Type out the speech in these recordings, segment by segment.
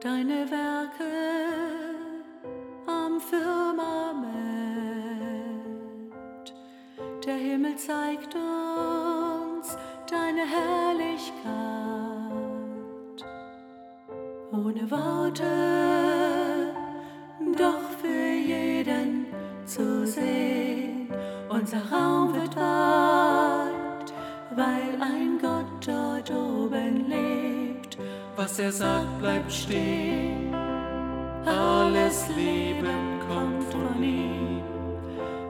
deine Werke am Firmament. Der Himmel zeigt uns deine Herrlichkeit. Ohne Worte, doch für jeden zu sehen. Unser Raum wird weit, weil ein Gott. Was er sagt, bleibt stehen. Alles Leben kommt von ihm.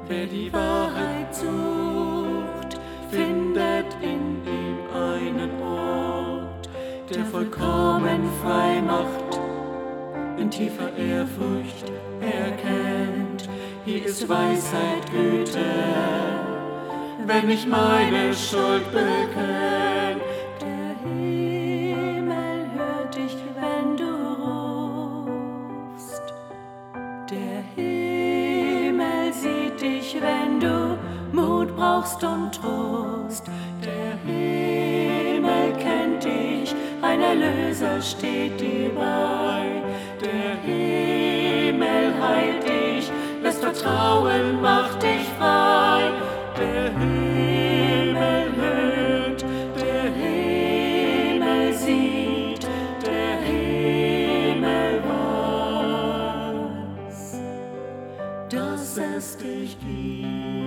Wer die Wahrheit sucht, findet in ihm einen Ort, der vollkommen frei macht, in tiefer Ehrfurcht erkennt. Hier ist Weisheit, Güte, wenn ich meine Schuld bekenn. Brauchst und Trost. Der Himmel kennt dich, ein Erlöser steht dir bei. Der Himmel dass es dich gibt.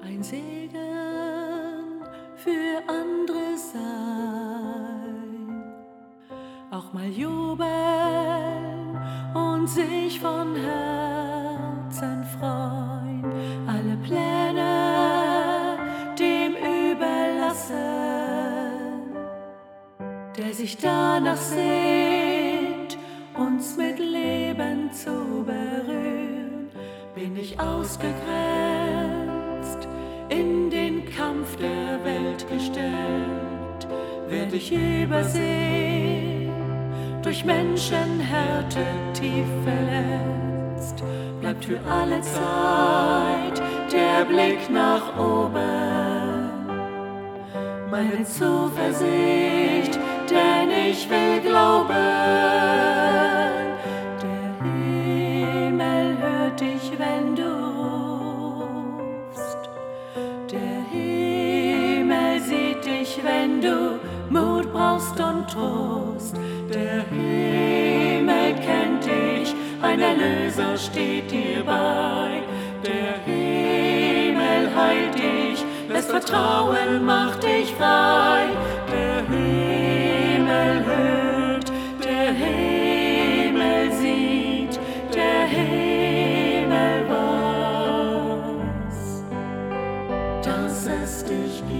ein Segen für andere auch mal jubeln und sich von Herzen freuen, alle Pläne dem überlassen, der sich danach sehnt, uns mit Leben zu berühren, bin ich ausgegrenzt, in den Kampf der Welt gestellt, werd ich übersehen, durch Menschenhärte tief verletzt, bleibt für alle Zeit der Blick nach oben meine Zuversicht, denn ich will glauben. Mut brauchst und Trost. Der Himmel kennt dich, ein Erlöser steht dir bei. Der Himmel heilt dich, lässt Vertrauen, macht dich frei. Der Himmel hört, der Himmel sieht, der Himmel weiß, dass es dich gibt.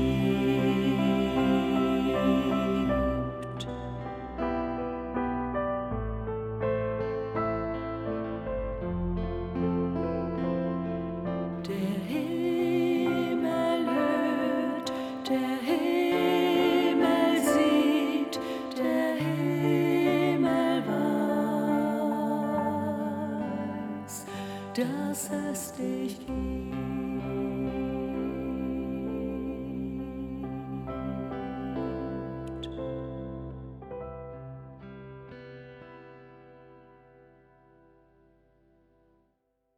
dass es dich gibt.